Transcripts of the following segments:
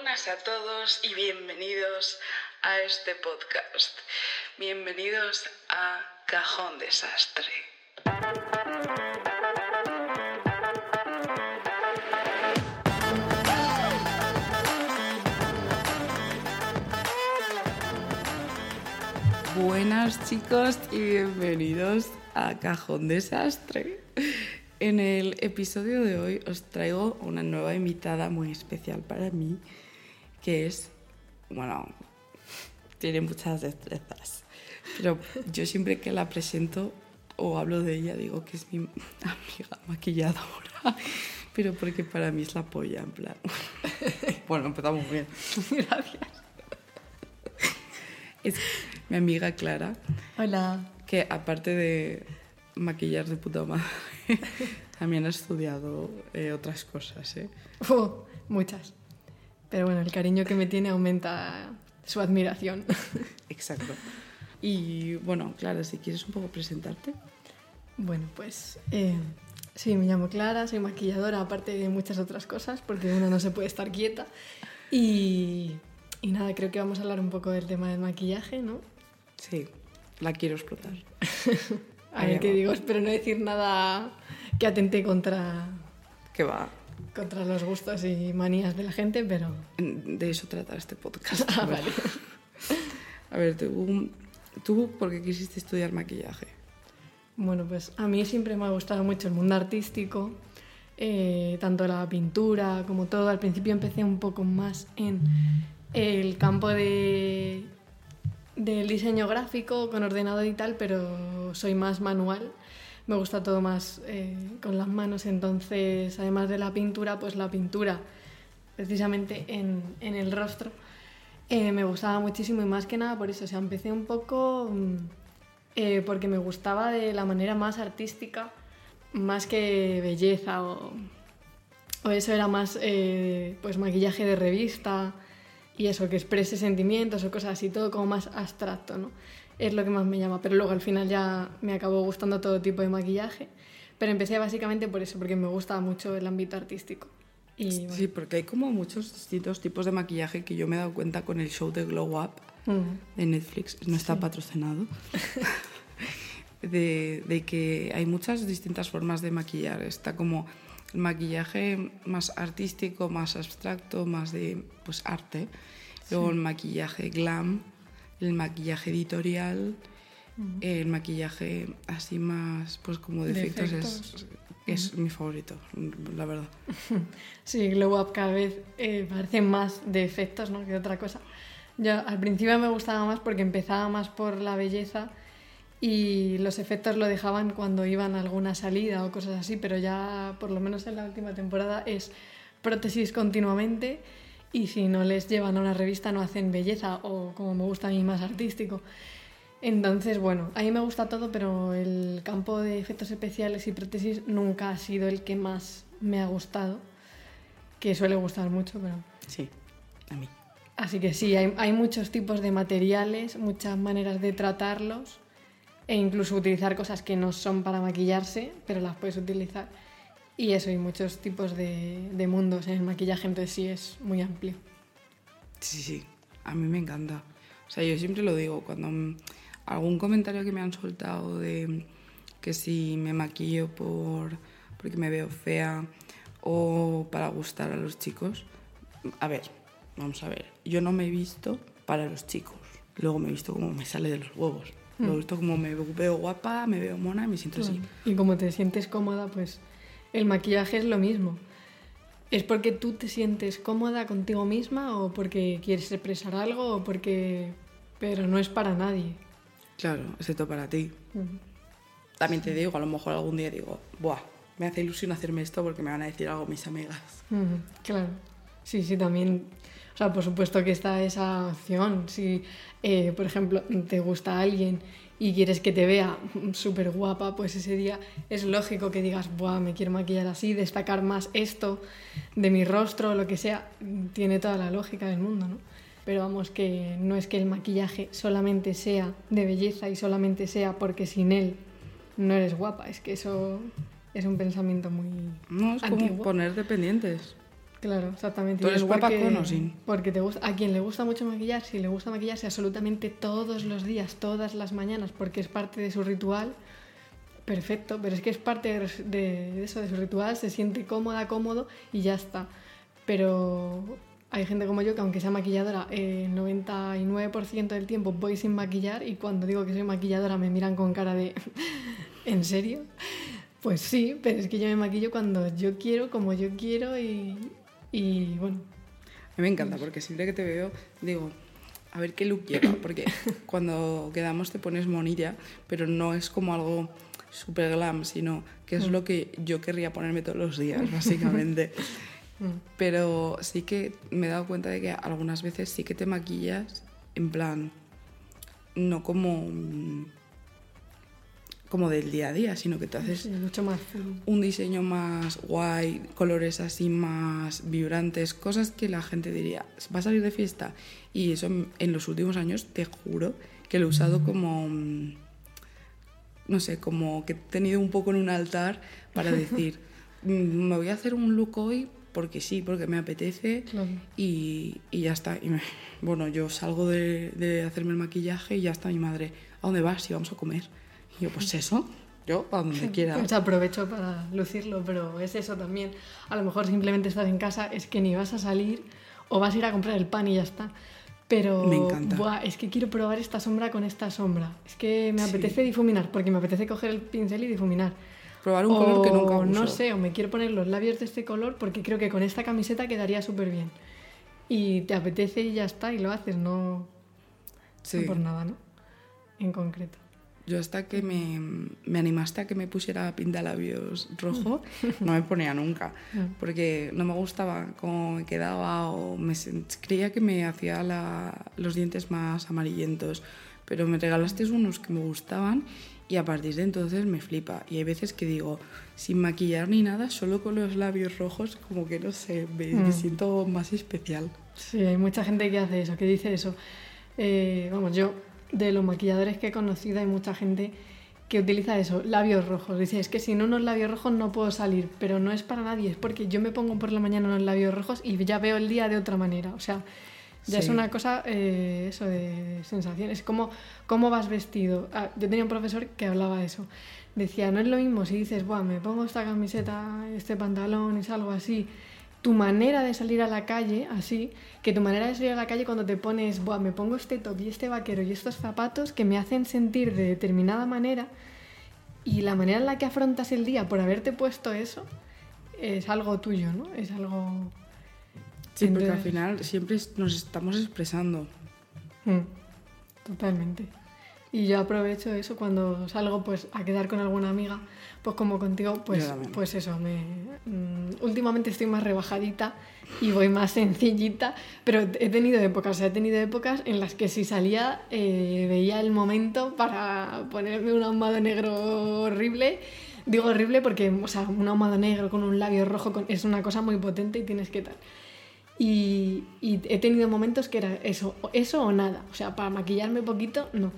Buenas a todos y bienvenidos a este podcast. Bienvenidos a Cajón Desastre. Buenas chicos y bienvenidos a Cajón Desastre. En el episodio de hoy os traigo una nueva invitada muy especial para mí, que es, bueno, tiene muchas destrezas, pero yo siempre que la presento o hablo de ella digo que es mi amiga maquilladora, pero porque para mí es la polla, en plan. Bueno, empezamos bien. Gracias. Es mi amiga Clara, Hola. que aparte de maquillar de puta madre, también ha estudiado eh, otras cosas, ¿eh? Uh, muchas. Pero bueno, el cariño que me tiene aumenta su admiración. Exacto. Y bueno, Clara, si quieres un poco presentarte. Bueno, pues eh, sí, me llamo Clara, soy maquilladora, aparte de muchas otras cosas, porque uno no se puede estar quieta. Y, y nada, creo que vamos a hablar un poco del tema del maquillaje, ¿no? Sí, la quiero explotar. A ver qué digo, espero no decir nada que atente contra, Que va. Contra los gustos y manías de la gente, pero... De eso trata este podcast. Ah, vale. A ver, tú, ¿tú por qué quisiste estudiar maquillaje? Bueno, pues a mí siempre me ha gustado mucho el mundo artístico, eh, tanto la pintura como todo. Al principio empecé un poco más en el campo de, del diseño gráfico con ordenador y tal, pero soy más manual. Me gusta todo más eh, con las manos, entonces además de la pintura, pues la pintura precisamente en, en el rostro eh, me gustaba muchísimo y más que nada por eso, o sea, empecé un poco mm, eh, porque me gustaba de la manera más artística, más que belleza o, o eso era más pues maquillaje de revista y eso, que exprese sentimientos o cosas así, todo como más abstracto, ¿no? Es lo que más me llama, pero luego al final ya me acabó gustando todo tipo de maquillaje, pero empecé básicamente por eso, porque me gusta mucho el ámbito artístico. Y, bueno, Sí, porque hay como muchos distintos tipos de maquillaje que yo me he dado cuenta con el show de Glow Up de Netflix, no está patrocinado, de, de que hay muchas distintas formas de maquillar. Está como el maquillaje más artístico, más abstracto, más de pues, arte. Luego el maquillaje glam, el maquillaje editorial, el maquillaje así más pues como de, efectos, es, es mi favorito, la verdad. Sí, Glow Up cada vez eh, parece más de efectos ¿no? que otra cosa. Yo al principio me gustaba más porque empezaba más por la belleza y los efectos lo dejaban cuando iban a alguna salida o cosas así, pero ya por lo menos en la última temporada es prótesis continuamente y si no les llevan a una revista no hacen belleza o como me gusta a mí más artístico. Entonces, bueno, a mí me gusta todo, pero el campo de efectos especiales y prótesis nunca ha sido el que más me ha gustado, que suele gustar mucho, pero... Sí, a mí. Así que sí, hay, hay muchos tipos de materiales, muchas maneras de tratarlos e incluso utilizar cosas que no son para maquillarse, pero las puedes utilizar. Y eso, hay muchos tipos de, de mundos en el maquillaje, entonces sí es muy amplio. Sí, sí, a mí me encanta. O sea, yo siempre lo digo, cuando mm, algún comentario que me han soltado de que si me maquillo por porque me veo fea o para gustar a los chicos, a ver, vamos a ver, yo no me he visto para los chicos, luego me he visto como me sale de los huevos. Luego he visto como me veo guapa, me veo mona y me siento así. Y como te sientes cómoda, pues el maquillaje es lo mismo. ¿Es porque tú te sientes cómoda contigo misma o porque quieres expresar algo o porque... Pero no es para nadie. Claro, excepto para ti. También te digo, a lo mejor algún día digo, buah, me hace ilusión hacerme esto porque me van a decir algo mis amigas. Claro. Sí, sí, también. O sea, por supuesto que está esa opción. Si, eh, por ejemplo, te gusta alguien y quieres que te vea súper guapa, pues ese día es lógico que digas, Buah, me quiero maquillar así, destacar más esto de mi rostro lo que sea. Tiene toda la lógica del mundo, ¿no? Pero vamos, que no es que el maquillaje solamente sea de belleza y solamente sea porque sin él no eres guapa. Es que eso es un pensamiento muy No, es como antiguo. poner dependientes. Claro, exactamente. ¿Tú Y eres porque- guapa con o sin? Porque te gusta, a quien le gusta mucho maquillar, si le gusta maquillarse absolutamente todos los días, todas las mañanas, porque es parte de su ritual, perfecto, pero es que es parte de, eso, de su ritual, se siente cómoda, cómodo y ya está. Pero hay gente como yo que aunque sea maquilladora, eh, el 99% del tiempo voy sin maquillar y cuando digo que soy maquilladora me miran con cara de ¿en serio? Pues sí, pero es que yo me maquillo cuando yo quiero, como yo quiero y, y bueno, A mí me encanta porque siempre que te veo digo, a ver qué look lleva, porque cuando quedamos te pones monilla, pero no es como algo super glam, sino que es lo que yo querría ponerme todos los días, básicamente. Pero sí que me he dado cuenta de que algunas veces sí que te maquillas en plan, no como, mm, como del día a día, sino que te haces Sí, mucho más un diseño más guay, colores así más vibrantes, cosas que la gente diría, va a salir de fiesta. Y eso en- los últimos años, te juro, que lo he usado como, mm, no sé, como que he tenido un poco en un altar para decir, "Mm, me voy a hacer un look hoy porque sí, porque me apetece Claro. y, y ya está. Y me- bueno, yo salgo de, de hacerme el maquillaje y ya está mi madre, ¿a dónde vas? Y vamos a comer. Y yo, pues eso, yo, a donde quiera. Pues aprovecho para lucirlo, pero es eso también. A lo mejor simplemente estás en casa, es que ni vas a salir o vas a ir a comprar el pan y ya está. Pero Me encanta. buah, es que quiero probar esta sombra con esta sombra. Es que me Sí. apetece difuminar, porque me apetece coger el pincel y difuminar. Probar un color que nunca O, uso. No sé, o me quiero poner los labios de este color porque creo que con esta camiseta quedaría súper bien. Y te apetece y ya está, y lo haces, no, Sí. no por nada, ¿no? En concreto. Yo hasta que me, me animaste a que me pusiera pintalabios rojo, no me ponía nunca, porque no me gustaba cómo me quedaba o me creía que me hacía la- los dientes más amarillentos, pero me regalaste unos que me gustaban y a partir de entonces me flipa. Y hay veces que digo, sin maquillar ni nada, solo con los labios rojos, como que no sé, me, me Mm. siento más especial. Sí, hay mucha gente que hace eso, que dice eso. Eh, vamos, yo, de los maquilladores que he conocido, hay mucha gente que utiliza eso, labios rojos. Dice, es que sin unos labios rojos no puedo salir, pero no es para nadie, es porque yo me pongo por la mañana unos labios rojos y ya veo el día de otra manera. O sea, ya es una cosa, eh, eso de sensaciones. ¿Cómo, ¿Cómo vas vestido? Ah, yo tenía un profesor que hablaba de eso. Decía, no es lo mismo si dices, Buah, me pongo esta camiseta, este pantalón y salgo así. Tu manera de salir a la calle, así, que tu manera de salir a la calle cuando te pones, Buah, me pongo este top y este vaquero y estos zapatos que me hacen sentir de determinada manera y la manera en la que afrontas el día por haberte puesto eso es algo tuyo, ¿no? Es algo... Sí, porque al final siempre nos estamos expresando. Mm, Totalmente. Y yo aprovecho eso cuando salgo pues a quedar con alguna amiga, pues como contigo, pues, pues eso, me, mm, últimamente estoy más rebajadita y voy más sencillita, pero he tenido épocas, o sea, he tenido épocas en las que si salía eh, veía el momento para ponerme un ahumado negro horrible. Digo horrible porque, o sea, un ahumado negro con un labio rojo con- es una cosa muy potente y tienes que tal. Y, y he tenido momentos que era eso, eso o nada. O sea, para maquillarme poquito, no.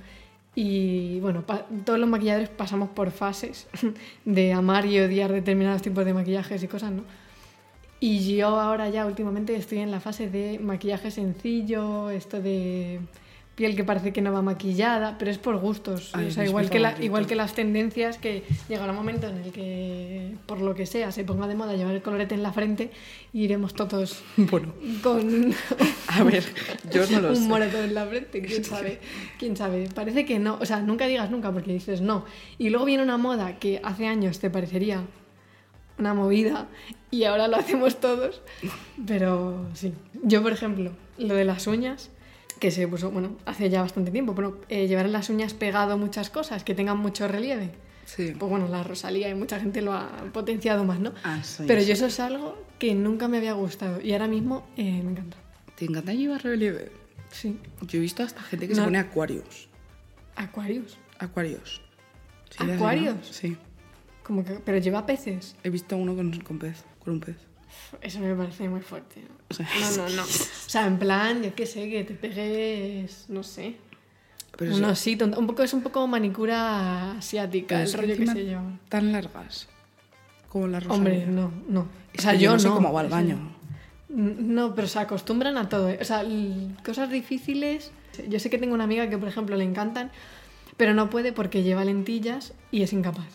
Y bueno, todos los maquilladores pasamos por fases de amar y odiar determinados tipos de maquillajes y cosas, ¿no? Y yo ahora ya últimamente estoy en la fase de maquillaje sencillo, esto de piel que parece que no va maquillada, pero es por gustos. Ay, o sea, igual que, la- igual que las tendencias que llegará un momento en el que, por lo que sea, se ponga de moda llevar el colorete en la frente y iremos todos Bueno, con a ver, yo no lo un sé. moretón en la frente, quién sabe, quién sabe. Parece que no, o sea, nunca digas nunca porque dices no. Y luego viene una moda que hace años te parecería una movida y ahora lo hacemos todos. Pero sí. Yo, por ejemplo, lo de las uñas, que se puso, bueno, hace ya bastante tiempo, pero eh, llevar en las uñas pegado muchas cosas que tengan mucho relieve. Sí. Pues bueno, la Rosalía y mucha gente lo ha potenciado más, ¿no? Ah, sí, pero sí. yo eso es algo que nunca me había gustado y ahora mismo eh, me encanta. ¿Te encanta llevar relieve? Sí. Yo he visto hasta gente que se pone acuarios. Acuarios. Acuarios. ¿Acuarios? Sí. Como que, pero lleva peces. He visto uno con, con pez, con un pez. Eso me parece muy fuerte. O sea, No, no, no. O sea, en plan, yo qué sé, que te pegues, no sé. Pero un eso- osito, un poco, es un poco manicura asiática, el rollo que se lleva. Tan largas. Como la rosa. Hombre, no, no. O sea, que yo, no sé no. cómo va al baño. No, pero se acostumbran a todo. ¿eh? O sea, cosas difíciles. Yo sé que tengo una amiga que, por ejemplo, le encantan, pero no puede porque lleva lentillas y es incapaz.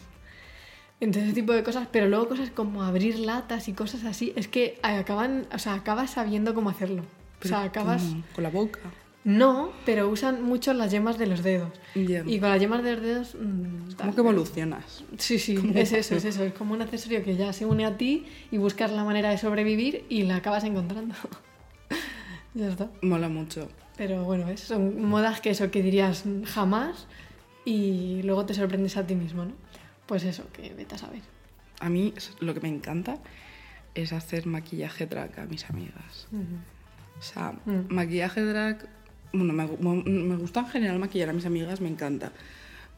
Entonces, ese tipo de cosas, pero luego cosas como abrir latas y cosas así, es que acaban, o sea, acabas sabiendo cómo hacerlo. O sea, acabas. ¿cómo? Con la boca. No, pero usan mucho las yemas de los dedos. Y con las yemas de los dedos. mm, ¿Cómo tal. que evolucionas? Sí, sí, es eso, es eso. Es como un accesorio que ya se une a ti y buscas la manera de sobrevivir y la acabas encontrando. ya está. Mola mucho. Pero bueno, ¿ves? son modas que eso que dirías jamás y luego te sorprendes a ti mismo, ¿no? Pues eso, que vete a saber. A mí lo que me encanta es hacer maquillaje drag a mis amigas. O sea, Mm. maquillaje drag, bueno, me, gusta en general maquillar a mis amigas, me encanta.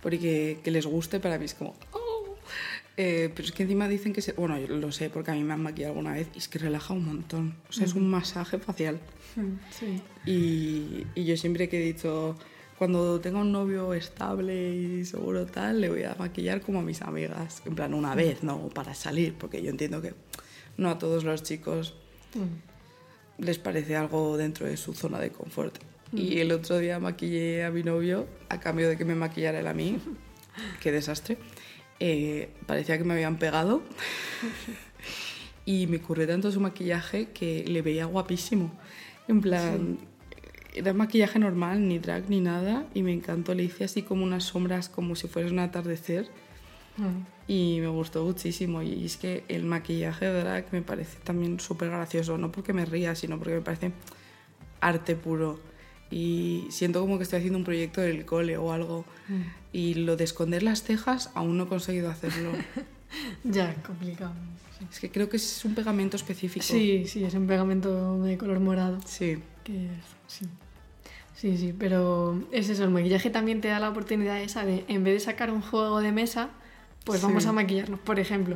Porque que les guste para mí es como... "Oh". Eh, pero es que encima dicen que se... Bueno, yo lo sé porque a mí me han maquillado alguna vez y es que relaja un montón. O sea, es un masaje facial. Sí. Y, y yo siempre que he dicho, cuando tenga un novio estable y seguro tal, le voy a maquillar como a mis amigas. En plan, una vez, no para salir, porque yo entiendo que no a todos los chicos Mm. les parece algo dentro de su zona de confort. Y el otro día maquillé a mi novio a cambio de que me maquillara él a mí. Qué desastre. Eh, parecía que me habían pegado. y me curré tanto su maquillaje que le veía guapísimo. En plan, era maquillaje normal, ni drag ni nada. Y me encantó. Le hice así como unas sombras como si fuera un atardecer. Mm. Y me gustó muchísimo. Y es que el maquillaje de drag me parece también súper gracioso. No porque me ría, sino porque me parece arte puro. Y siento como que estoy haciendo un proyecto del cole o algo. Y lo de esconder las cejas aún no he conseguido hacerlo. Ya, complicado. es que creo que es un pegamento específico. Sí, sí, es un pegamento de color morado. Sí. Que sí. Sí, sí, pero es eso, el maquillaje también te da la oportunidad esa de, en vez de sacar un juego de mesa, pues vamos Sí. a maquillarnos, por ejemplo.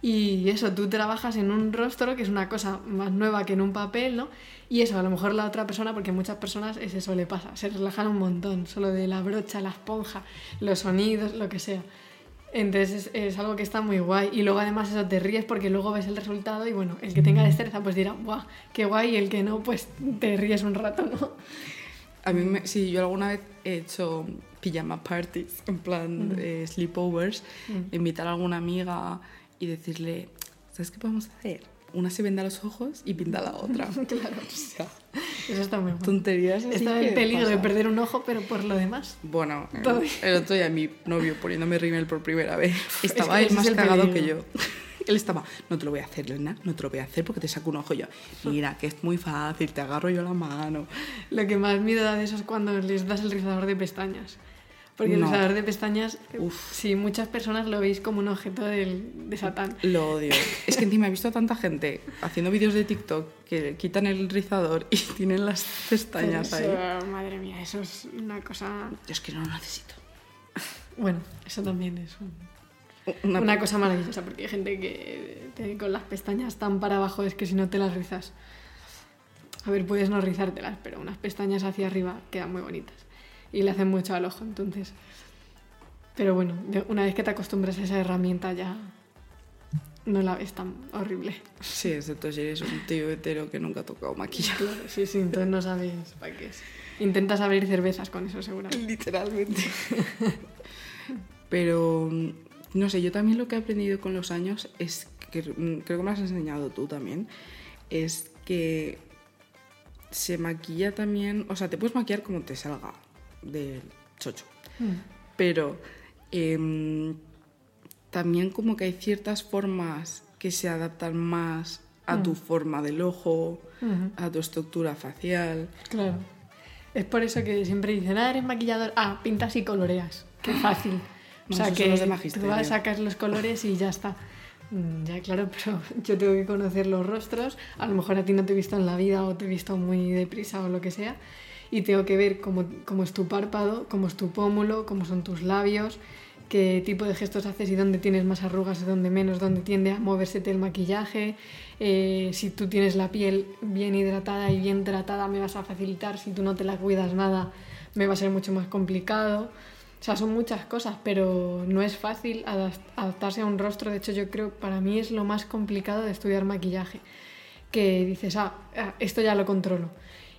Y eso, tú trabajas en un rostro, que es una cosa más nueva que en un papel, ¿no? Y eso, a lo mejor la otra persona, porque a muchas personas es eso le pasa, se relajan un montón, solo de la brocha, la esponja, los sonidos, lo que sea. Entonces es, es algo que está muy guay. Y luego además eso te ríes porque luego ves el resultado y bueno, el que tenga destreza pues dirá, ¡guau! ¡Qué guay! Y el que no, pues te ríes un rato, ¿no? A mí, me, sí, yo alguna vez he hecho pijama parties, en plan eh, sleepovers, invitar a alguna amiga y decirle, ¿sabes qué podemos hacer? Una se venda los ojos y pinta la otra. Claro. O sea, Eso está muy guay. tonterías Está que en peligro de pasan. perder un ojo, pero por lo demás. Bueno, el, el otro día mi novio poniéndome rímel por primera vez estaba que él más es el cagado que peligro. yo. Él estaba, no te lo voy a hacer, Lena, no te lo voy a hacer porque te saco un ojo Y yo. Mira, que es muy fácil, te agarro yo la mano. Lo que más miedo da de eso es cuando les das el rizador de pestañas. Porque el No. rizador de pestañas, Uf. sí, muchas personas lo veis como un objeto del- de Satán. Lo odio. Es que encima he visto a tanta gente haciendo vídeos de TikTok que quitan el rizador y tienen las pestañas ahí. Eso, madre mía, eso es una cosa... Yo es que no lo necesito. Bueno, eso también es un- Una, una, cosa maravillosa, porque hay gente que te- con las pestañas tan para abajo es que si no te las rizas... A ver, puedes no rizártelas, pero unas pestañas hacia arriba quedan muy bonitas. Y le hacen mucho al ojo, entonces... Pero bueno, una vez que te acostumbras a esa herramienta ya no la ves tan horrible. Sí, excepto si eres un tío hetero que nunca ha tocado maquillaje. Claro, sí, sí, entonces no sabes para qué es. Intentas abrir cervezas con eso, seguramente. Literalmente. Pero, mm, no sé, yo también lo que he aprendido con los años es que mm, creo que me lo has enseñado tú también, es que se maquilla también, o sea, te puedes maquillar como te salga del chocho, pero em, también como que hay ciertas formas que se adaptan más a tu forma del ojo, a tu estructura facial. Claro. Es por eso que siempre dicen, ah, eres maquillador, ah, pintas y coloreas. Qué fácil. O sea, que de tú vas, sacas los colores y ya está. Mm, Ya, claro, pero yo tengo que conocer los rostros. A lo mejor a ti no te he visto en la vida o te he visto muy deprisa o lo que sea. Y tengo que ver cómo, cómo es tu párpado, cómo es tu pómulo, cómo son tus labios, qué tipo de gestos haces y dónde tienes más arrugas y dónde menos, dónde tiende a moversete el maquillaje. Eh, si tú tienes la piel bien hidratada y bien tratada, me vas a facilitar. Si tú no te la cuidas nada, me va a ser mucho más complicado. O sea, son muchas cosas, pero no es fácil adap- adaptarse a un rostro. De hecho, yo creo para mí es lo más complicado de estudiar maquillaje. que dices, ah, ah, esto ya lo controlo.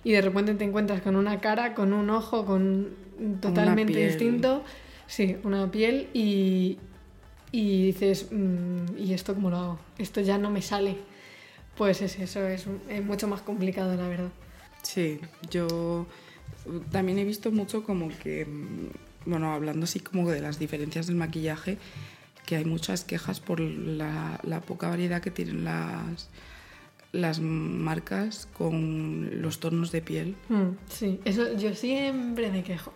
Y de repente te encuentras con una cara, con un ojo, con totalmente distinto. Sí, una piel y, y dices, "Mm, ¿y esto cómo lo hago? Esto ya no me sale. Pues es eso, es, es mucho más complicado, la verdad. Sí, yo también he visto mucho como que, mm, bueno, hablando así como de las diferencias del maquillaje, que hay muchas quejas por la, la poca variedad que tienen las, las marcas con los tonos de piel. Mm, sí, eso yo siempre me quejo,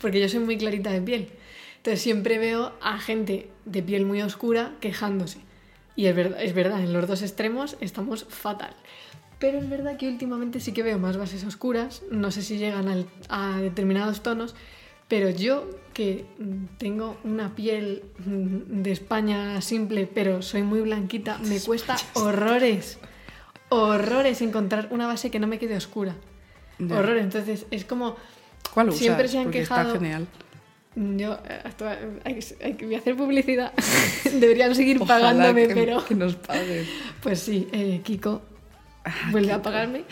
porque yo soy muy clarita de piel. Entonces siempre veo a gente de piel muy oscura quejándose. Y es verdad, es verdad, en los dos extremos estamos fatal. Pero es verdad que últimamente sí que veo más bases oscuras, no sé si llegan al- a determinados tonos, pero yo que mm, tengo una piel mm, de España simple, pero soy muy blanquita, me cuesta horrores, horrores encontrar una base que no me quede oscura. Ya. Horrores, entonces es como... ¿Cuál usas? Siempre se han Porque quejado- Está genial. Yo, eh, hay, voy a hacer publicidad. Deberían seguir Ojalá pagándome, que, pero... que nos paguen. Pues sí, eh, Kiko Ah, vuelve a pagarme.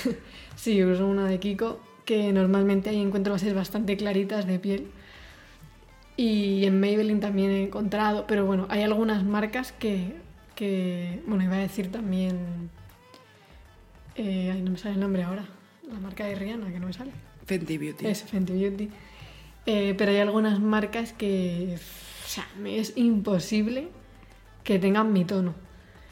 sí, uso una de Kiko, que normalmente ahí encuentro bases bastante claritas de piel. Y en Maybelline también he encontrado, pero bueno, hay algunas marcas que, que bueno, iba a decir también, eh, ay, no me sale el nombre ahora, la marca de Rihanna, que no me sale. Fenty Beauty. Es Fenty Beauty. Eh, pero hay algunas marcas que, o sea, me es imposible que tengan mi tono.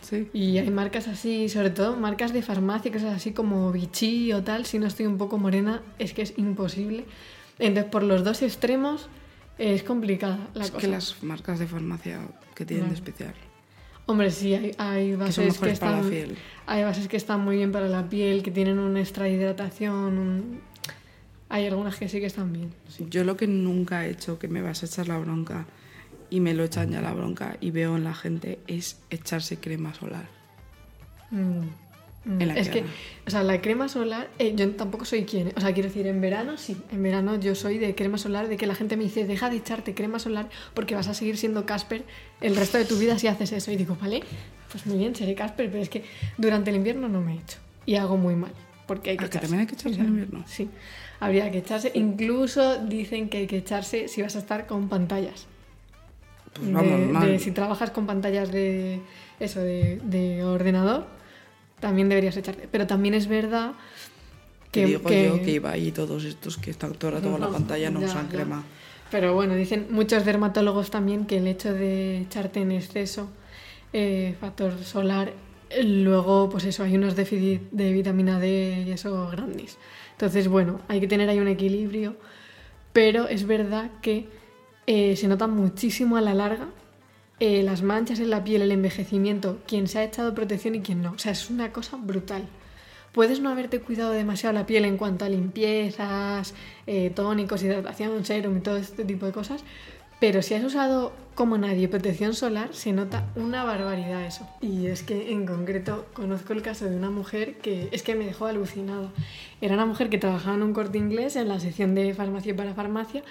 Sí. Y hay marcas así, sobre todo marcas de farmacia, cosas así como Vichy o tal, si no estoy un poco morena, es que es imposible. Entonces, por los dos extremos es complicada la es cosa. que las marcas de farmacia que tienen de especial. Hombre, sí, hay, hay Que bases que, mejores para la están, piel. hay bases que están muy bien para la piel, que tienen un extra hidratación, un- hay algunas que sí que están bien. sí. Yo lo que nunca he hecho, que me vas a echar la bronca y me lo echan ya la bronca y veo en la gente, es echarse crema solar. Mm, mm. En la es que, o sea, la crema solar, eh, yo tampoco soy quien, o sea, quiero decir, en verano sí, en verano yo soy de crema solar, de que la gente me dice, deja de echarte crema solar porque vas a seguir siendo Casper el resto de tu vida si haces eso. Y digo, vale, pues muy bien, seré Casper, pero es que durante el invierno no me echo y hago muy mal, porque hay que Ah, que echarse. también hay que echarse en invierno. Sí, habría que echarse, incluso dicen que hay que echarse si vas a estar con pantallas. Pues vamos, de, mal. de si trabajas con pantallas de eso de, de ordenador también deberías echarte pero también es verdad Que que, digo que- yo que iba y todos estos que están todo el rato con la pantalla no ya, usan ya. crema. pero bueno dicen muchos dermatólogos también que el hecho de echarte en exceso eh, factor solar luego pues eso hay unos déficit de vitamina D y eso grandes entonces bueno hay que tener ahí un equilibrio pero es verdad que eh, se nota muchísimo a la larga eh, las manchas en la piel, el envejecimiento, quien se ha echado protección y quien no. O sea, es una cosa brutal. Puedes no haberte cuidado demasiado la piel en cuanto a limpiezas, eh, tónicos, hidratación, serum y todo este tipo de cosas, pero si has usado como nadie protección solar, se nota una barbaridad eso. Y es que en concreto conozco el caso de una mujer que es que me dejó alucinada. Era una mujer que trabajaba en un corte inglés en la sección de farmacia para farmacia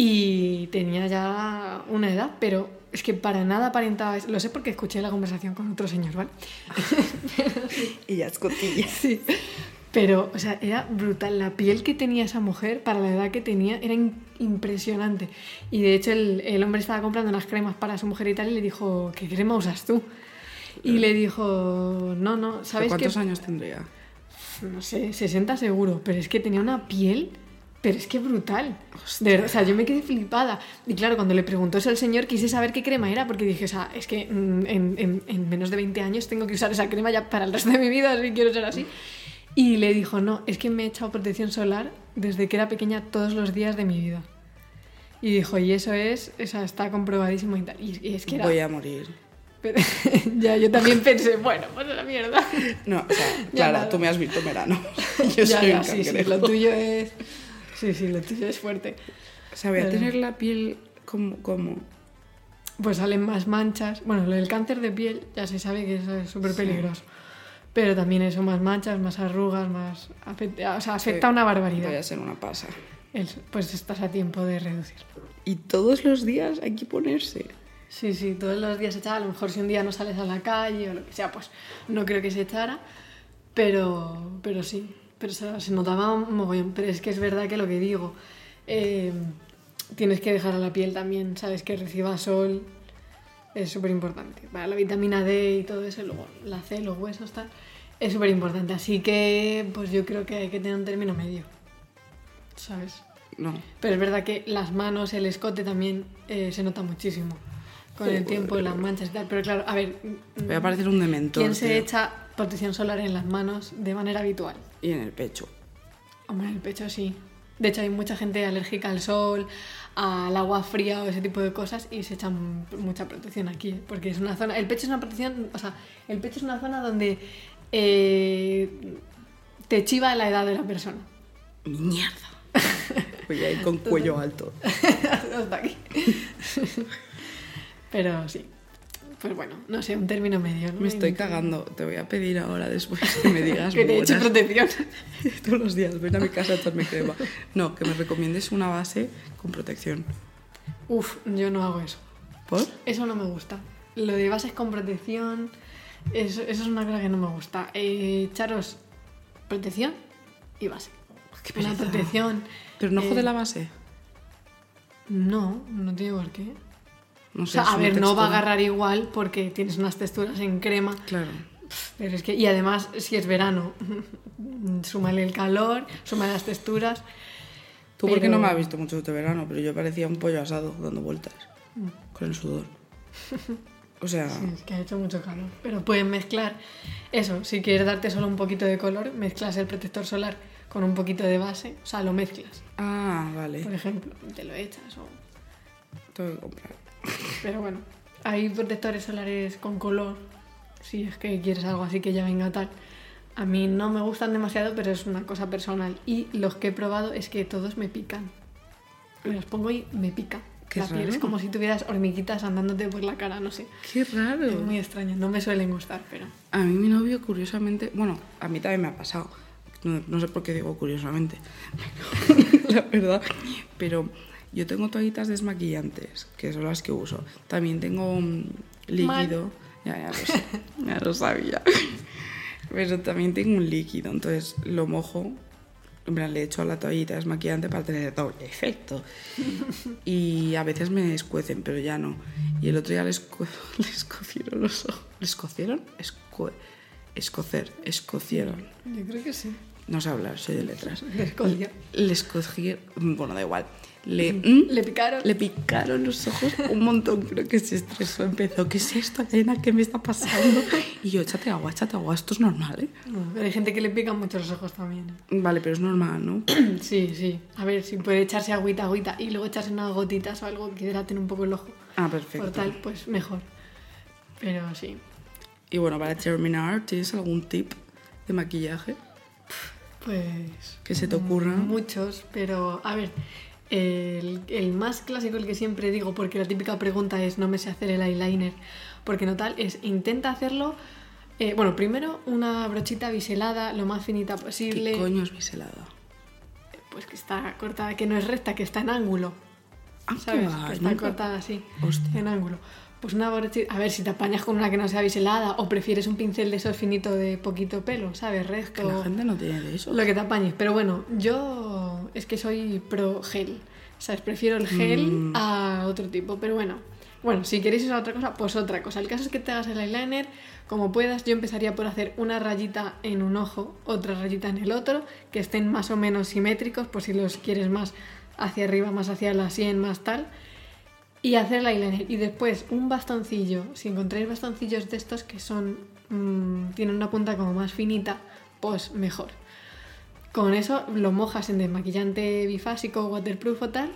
y tenía ya una edad, pero es que para nada aparentaba eso. Lo sé porque escuché la conversación con otro señor, ¿vale? Y ya es cotilla. Sí. Pero, o sea, era brutal. La piel que tenía esa mujer para la edad que tenía era in- impresionante. Y de hecho, el, el hombre estaba comprando unas cremas para su mujer y tal, y le dijo, ¿qué crema usas tú? Y le dijo, no, no, ¿sabes qué? ¿Cuántos años tendría? no sé, 60 seguro, pero es que tenía una piel, pero es que brutal. De verdad, o sea, yo me quedé flipada. Y claro, cuando le preguntó eso al señor, quise saber qué crema era, porque dije, o sea, es que mm, en, en- en menos de 20 años tengo que usar esa crema ya para el resto de mi vida, si quiero ser así. Y le dijo, no, es que me he echado protección solar desde que era pequeña todos los días de mi vida. Y dijo, y eso es, o sea, está comprobadísimo y tal. Y, y es que era... Voy a morir. Pero- ya, yo también pensé, bueno, pues a la mierda. No, o sea, Clara, tú me has visto en verano. Yo Ya, soy ya, un sí, sí, lo tuyo es... Sí, sí, lo tuyo es fuerte. O sea, voy a Pero- tener la piel como... como... Pues salen más manchas. Bueno, del cáncer de piel ya se sabe que es súper peligroso. Pero también eso, más manchas, más arrugas, más... afecta- o sea, afecta Sí. una Voy barbaridad. a ser una pasa. El- pues estás a tiempo de reducirlo. Y todos los días hay que ponerse. Sí, sí, todos los días se echaba. A lo mejor si un día no sales a la calle o lo que sea, pues no creo que se echara. Pero, pero sí, pero se, se notaba un mogollón. Pero es que es verdad que lo que digo, eh, tienes que dejar a la piel también, ¿sabes? Que reciba sol. Es súper importante. Para la vitamina D y todo eso, luego la C, los huesos, tal. Es súper importante. Así que, pues yo creo que hay que tener un término medio. ¿Sabes? No. Pero es verdad que las manos, el escote también eh, se nota muchísimo con el tiempo y las manchas y tal. Pero claro, a ver, Voy a parecer un dementor. ¿quién se tío. echa protección solar en las manos de manera habitual? Y en el pecho. Hombre, en el pecho sí. De hecho, hay mucha gente alérgica al sol, al agua fría o ese tipo de cosas y se echan mucha protección aquí, ¿eh? porque es una zona. El pecho es una protección, o sea, el pecho es una zona donde eh, te chiva la edad de la persona. Mierda. Voy a ir con cuello alto. Hasta aquí. Pero sí. Pues bueno, no sé, un término medio, ¿no? Me estoy cagando. Te voy a pedir ahora después que me digas Que te eche protección. Todos los días, ven a mi casa a echarme crema. No, que me recomiendes una base con protección. Uf, yo no hago eso. ¿Por? Eso no me gusta. Lo de bases con protección, eso, eso es una cosa que no me gusta. Eh, echaros protección y base. Qué Una protección. Pero no eh, jode la base. No, no tiene por qué. No O sea, a ver, no va a agarrar igual porque tienes unas texturas en crema. Claro. Pero es que, y además, si es verano, súmale el calor, súmale las texturas. Tú porque Pero- no me has visto mucho este verano, pero yo parecía un pollo asado dando vueltas. Mm. Con el sudor. O sea, Sí, es que ha hecho mucho calor. Pero puedes mezclar eso. Si quieres darte solo un poquito de color, mezclas el protector solar con un poquito de base. O sea, lo mezclas. ah, vale. Por ejemplo, te lo echas. O... Tengo que comprar. Pero bueno, hay protectores solares con color. Si es que quieres algo así que ya venga tal. A mí no me gustan demasiado, pero es una cosa personal. Y los que he probado es que todos me pican. Me los pongo y me pica. Qué la piel es raro. como si tuvieras hormiguitas andándote por la cara, no sé. Qué raro. Es muy extraño, no me suelen gustar, pero... A mí mi novio, curiosamente, bueno, a mí también me ha pasado. No, no sé por qué digo curiosamente, la verdad. Pero yo tengo toallitas desmaquillantes, que son las que uso. También tengo mm, líquido. Ya, ya lo sé, ya lo sabía. Pero también tengo un líquido, entonces lo mojo. En plan, le echo a la toallita desmaquillante para tener doble efecto. Y a veces me escuecen, pero ya no. Y el otro día les, les cocieron los ojos. ¿Les cocieron? Escocer, escocieron. Yo creo que sí. No sé hablar, soy de letras. De Escocia. Les cogieron, bueno, da igual. Le, ¿Mm? Le picaron. le picaron los ojos un montón, creo que se estresó, empezó, ¿qué es esto, Elena? ¿Qué me está pasando? Y yo, échate agua, échate agua, esto es normal, ¿eh? No, pero hay gente que le pican mucho los ojos también. Vale, pero es normal, ¿no? Sí, sí. A ver, si puede echarse agüita, agüita y luego echarse unas gotitas o algo que hidraten un poco el ojo. Ah, perfecto. Por tal, pues mejor. Pero sí. Y bueno, para terminar, ¿tienes algún tip de maquillaje Pues. que se te ocurra? Muchos, pero a ver. El, el más clásico, el que siempre digo, porque la típica pregunta es: no me sé hacer el eyeliner. Porque no tal, es intenta hacerlo. eh, bueno, primero una brochita biselada, lo más finita posible. ¿Qué coño es biselada? Pues que está cortada, que no es recta, que está en ángulo. Ah, ¿Sabes? Que está cortada así, Hostia. en ángulo. Pues una brochita, a ver si te apañas con una que no sea biselada o prefieres un pincel de esos finito de poquito pelo, ¿sabes? Que Recto. la gente no tiene de eso. Lo que te apañes. Pero bueno, yo es que soy pro gel. ¿Sabes? Prefiero el gel Mm. a otro tipo. Pero bueno, bueno, si queréis usar otra cosa, pues otra cosa. El caso es que te hagas el eyeliner como puedas. Yo empezaría por hacer una rayita en un ojo, otra rayita en el otro, que estén más o menos simétricos, por si los quieres más hacia arriba, más hacia la sien, más tal. Y hacer el eyeliner. Y después un bastoncillo. Si encontráis bastoncillos de estos que son. mm, tienen una punta como más finita, pues mejor. Con eso lo mojas en desmaquillante bifásico, waterproof o tal.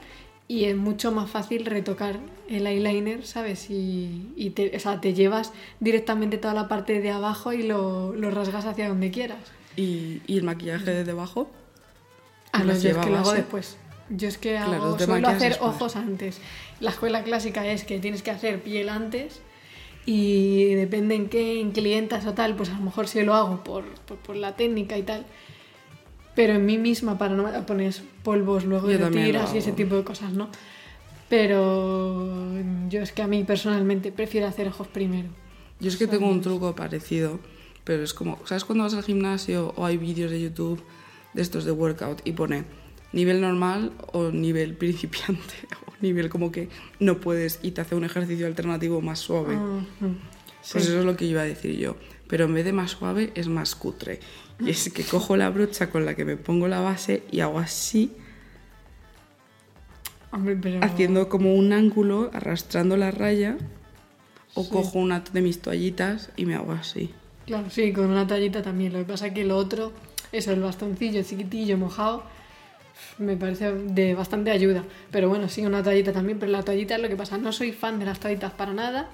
Y es mucho más fácil retocar el eyeliner, ¿sabes? Y, y te, o sea, te llevas directamente toda la parte de abajo y lo, lo rasgas hacia donde quieras. ¿Y, y el maquillaje de debajo? Ah, no, ¿Los yo es que lo hago después. Yo es que Claro, hago, te suelo hacer después. ojos antes. La escuela clásica es que tienes que hacer piel antes y depende en qué, en clientas o tal, pues a lo mejor sí lo hago por, por, por la técnica y tal. Pero en mí misma, para no poner polvos, luego Yo de tiras y ese tipo de cosas, ¿no? Pero yo es que a mí personalmente prefiero hacer ojos primero. Yo es que tengo un truco parecido, pero es como, ¿sabes cuando vas al gimnasio o hay vídeos de YouTube de estos de workout y pone nivel normal o nivel principiante o nivel como que no puedes y te hace un ejercicio alternativo más suave? Ujú. Pues Sí. eso es lo que iba a decir yo. Pero en vez de más suave, es más cutre. Y es que cojo la brocha con la que me pongo la base y hago así, Hombre, pero... haciendo como un ángulo, arrastrando la raya. O Sí. cojo una de mis toallitas y me hago así. Claro, sí, con una toallita también. Lo que pasa es que lo otro, eso, el bastoncillo chiquitillo, mojado, me parece de bastante ayuda. Pero bueno, sí, una toallita también. Pero la toallita es lo que pasa. No soy fan de las toallitas para nada.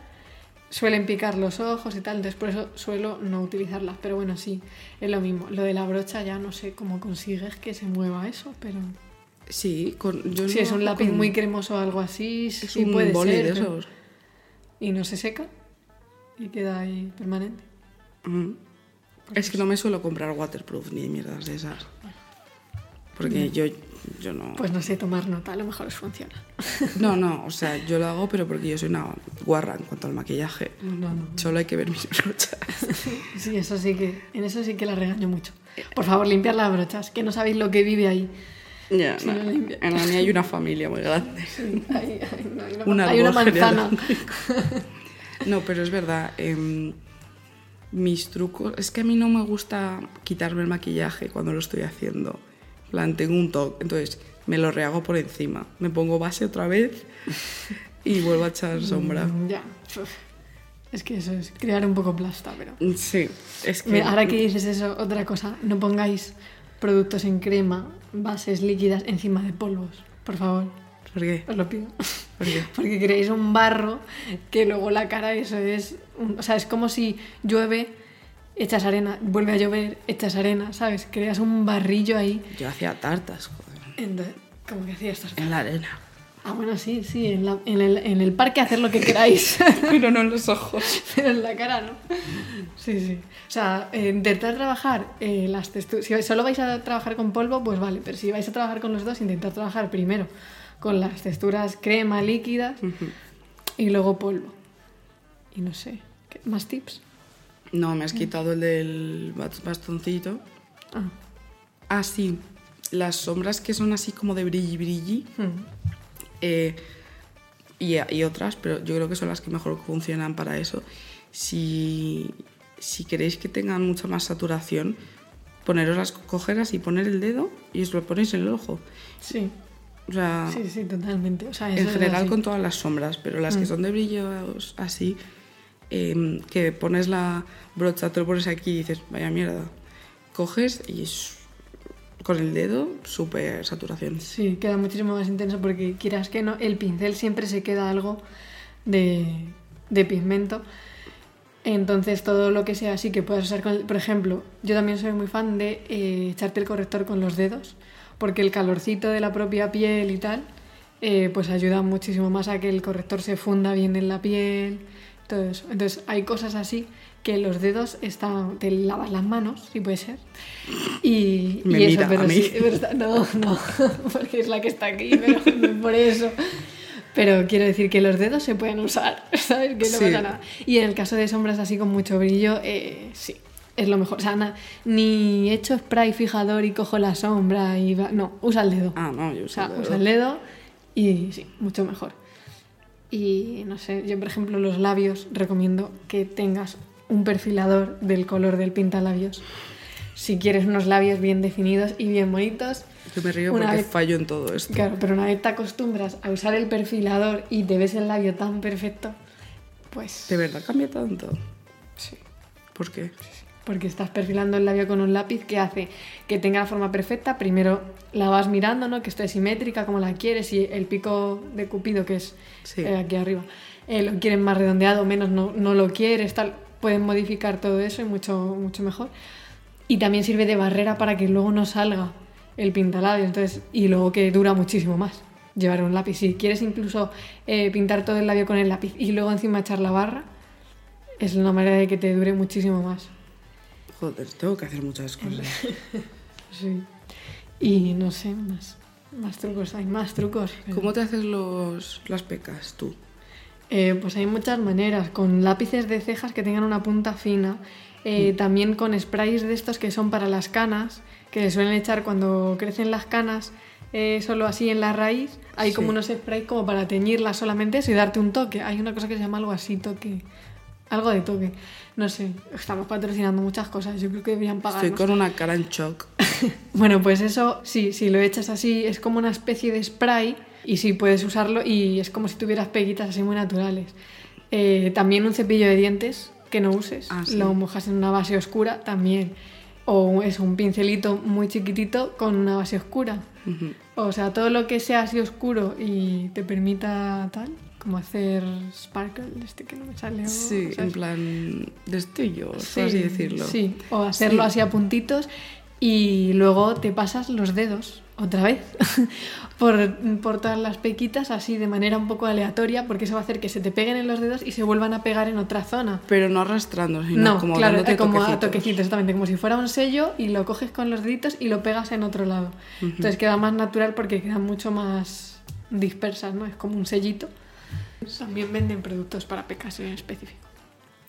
Suelen picar los ojos y tal, entonces por eso suelo no utilizarlas. Pero bueno, sí, es lo mismo. Lo de la brocha ya no sé cómo consigues que se mueva eso, pero... Sí, con, yo Si lo es un lápiz con- muy cremoso o algo así, Es sí un puede boli ser. de pero- esos. Y no se seca y queda ahí permanente. Mm. Es que no me suelo comprar waterproof ni mierdas de esas. Porque yo, yo no... Pues no sé tomar nota, a lo mejor os funciona. No, no, o sea, yo lo hago, pero porque yo soy una guarra en cuanto al maquillaje. No, no. Solo hay que ver mis brochas. Sí, eso sí que, en eso sí que la regaño mucho. Por favor, limpiar las brochas, que no sabéis lo que vive ahí. Ya, no. En la mía hay una familia muy grande. Sí, hay, hay- no, hay una, Un hay una manzana. No, pero es verdad. em, mis trucos. Es que a mí no me gusta quitarme el maquillaje cuando lo estoy haciendo. Plan, tengo un toque. Entonces me lo rehago por encima. Me pongo base otra vez y vuelvo a echar sombra. Mm, Ya. uf. Es que eso es crear un poco plasta, pero... Sí, es que. Ahora que dices eso, otra cosa, no pongáis productos en crema, bases líquidas encima de polvos, por favor, ¿Por qué? os lo pido. ¿Por qué? Porque creéis un barro que luego la cara, eso es. o sea, es como si llueve, echas arena, vuelve a llover, echas arena, ¿sabes? Creas un barrillo ahí. Yo hacía tartas, joder. Entonces, ¿Cómo que hacías En la arena. Ah, bueno, sí, sí, en, la- en el, en el parque hacer lo que queráis, Pero no en los ojos. pero en la cara no. Sí, sí. O sea, eh, intentar trabajar eh, las texturas. Si solo vais a trabajar con polvo, pues vale, pero si vais a trabajar con los dos, intentar trabajar primero con las texturas crema, líquidas y luego polvo. Y no sé, ¿qué- ¿más tips? No, me has quitado el del bast- bastoncito. Ah, Ah, sí. Las sombras que son así como de brilli brilli. hmm. eh, y, y otras, pero yo creo que son las que mejor funcionan para eso. Si, si queréis que tengan mucha más saturación, poneros las cogeras y poner el dedo y os lo ponéis en el ojo. Sí, O sea, sí, sí, totalmente. O sea, en general con todas las sombras, pero las que Mm. son de brillos así, em, que pones la brocha, te lo pones aquí y dices, vaya mierda. Coges y con el dedo, súper saturación. Sí, queda muchísimo más intenso porque quieras que no, el pincel siempre se queda algo de, de pigmento. Entonces todo lo que sea así que puedas usar con... el- Por ejemplo, yo también soy muy fan de eh, echarte el corrector con los dedos porque el calorcito de la propia piel y tal eh, pues ayuda muchísimo más a que el corrector se funda bien en la piel. Todo eso. Entonces hay cosas así que los dedos están... Te lavas las manos, si puede ser. Y, Me y eso, mira a pero mí. sí, pero está- no, no, porque es la que está aquí, pero no por eso. Pero quiero decir que los dedos se pueden usar, ¿sabes? Que no Sí. pasa nada. Y en el caso de sombras así con mucho brillo, eh, sí, es lo mejor. O sea, na- ni echo spray fijador y cojo la sombra y va- No, usa el dedo. Ah, no, yo o sea, uso el usa el dedo. dedo y sí, mucho mejor. Y no sé, yo por ejemplo los labios recomiendo que tengas un perfilador del color del pintalabios. Si quieres unos labios bien definidos y bien bonitos, Yo me río porque vez- fallo en todo esto. Claro, pero una vez te acostumbras a usar el perfilador y te ves el labio tan perfecto, pues ¿De verdad cambia tanto? sí. ¿Por qué? Porque estás perfilando el labio con un lápiz que hace que tenga la forma perfecta. Primero la vas mirando, ¿no? Que esté simétrica como la quieres y el pico de cupido que es Sí. eh, aquí arriba. eh, lo quieren más redondeado, menos no, no lo quieres, tal. Pueden modificar todo eso y mucho, mucho mejor. Y también sirve de barrera para que luego no salga el pintalabio. Entonces, y luego que dura muchísimo más llevar un lápiz. Si quieres incluso eh, pintar todo el labio con el lápiz y luego encima echar la barra, es una manera de que te dure muchísimo más. Joder, tengo que hacer muchas cosas. Sí. Y no sé más. Más trucos, hay más trucos. ¿Cómo te haces los, las pecas tú? Eh, pues hay muchas maneras, con lápices de cejas que tengan una punta fina, eh, también con sprays de estos que son para las canas, que suelen echar cuando crecen las canas, eh, solo así en la raíz, hay como Sí. unos sprays como para teñirlas solamente eso y darte un toque. Hay una cosa que se llama algo así, toque. Algo de toque. No sé, estamos patrocinando muchas cosas, yo creo que deberían pagarnos. Estoy con una cara en shock. Bueno, pues eso, sí, si lo echas así, es como una especie de spray y sí puedes usarlo y es como si tuvieras peguitas así muy naturales. Eh, también un cepillo de dientes que no uses, Ah, sí. lo mojas en una base oscura también. O es un pincelito muy chiquitito con una base oscura. O sea, todo lo que sea así oscuro y te permita tal, como hacer sparkle, este que no me sale. o- Sí, ¿sabes? en plan destellos, por Sí, así decirlo. Sí, o hacerlo Sí. así a puntitos y luego te pasas los dedos otra vez por, por todas las pequitas así de manera un poco aleatoria porque eso va a hacer que se te peguen en los dedos y se vuelvan a pegar en otra zona. Pero no arrastrando, sino No, como claro, dándote eh, como a toquecitos. toquecitos, exactamente, como si fuera un sello y lo coges con los deditos y lo pegas en otro lado. Entonces queda más natural porque quedan mucho más dispersas, ¿no? Es como un sellito. También venden productos para pecas en específico.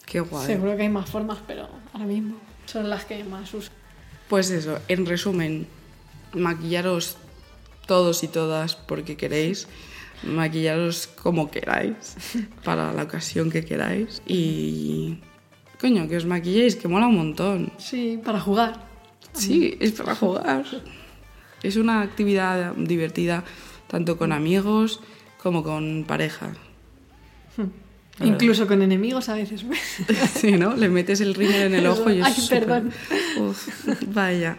Qué guay. Seguro que hay más formas, pero ahora mismo son las que más uso. Pues eso, en resumen, maquillaros todos y todas porque queréis, maquillaros como queráis, para la ocasión que queráis y... Coño, que os maquilléis, que mola un montón. Sí, para jugar. Sí, es para jugar. Es una actividad divertida tanto con amigos como con pareja. La Incluso con enemigos a veces. Sí, ¿no? Le metes el rímel en el ojo y es Ay, súper- perdón. Uf, vaya.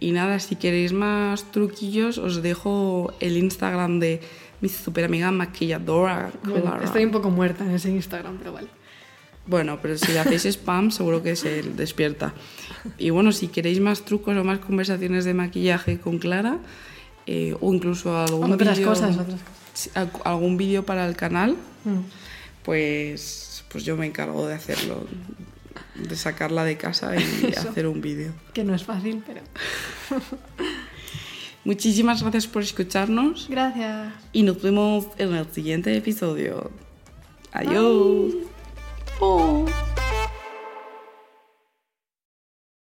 Y nada, si queréis más truquillos, os dejo el Instagram de mi super amiga maquilladora, Bueno, Clara. estoy un poco muerta en ese Instagram, pero vale. Bueno, pero si le hacéis spam, seguro que se despierta. Y bueno, si queréis más trucos o más conversaciones de maquillaje con Clara, eh, o incluso algún Otras vídeo- cosas, otras cosas. Algún vídeo para el canal, Mm. pues, pues yo me encargo de hacerlo, de sacarla de casa y Eso. hacer un vídeo. Que no es fácil, pero. Muchísimas gracias por escucharnos Gracias. y nos vemos en el siguiente episodio. Adiós. Oh.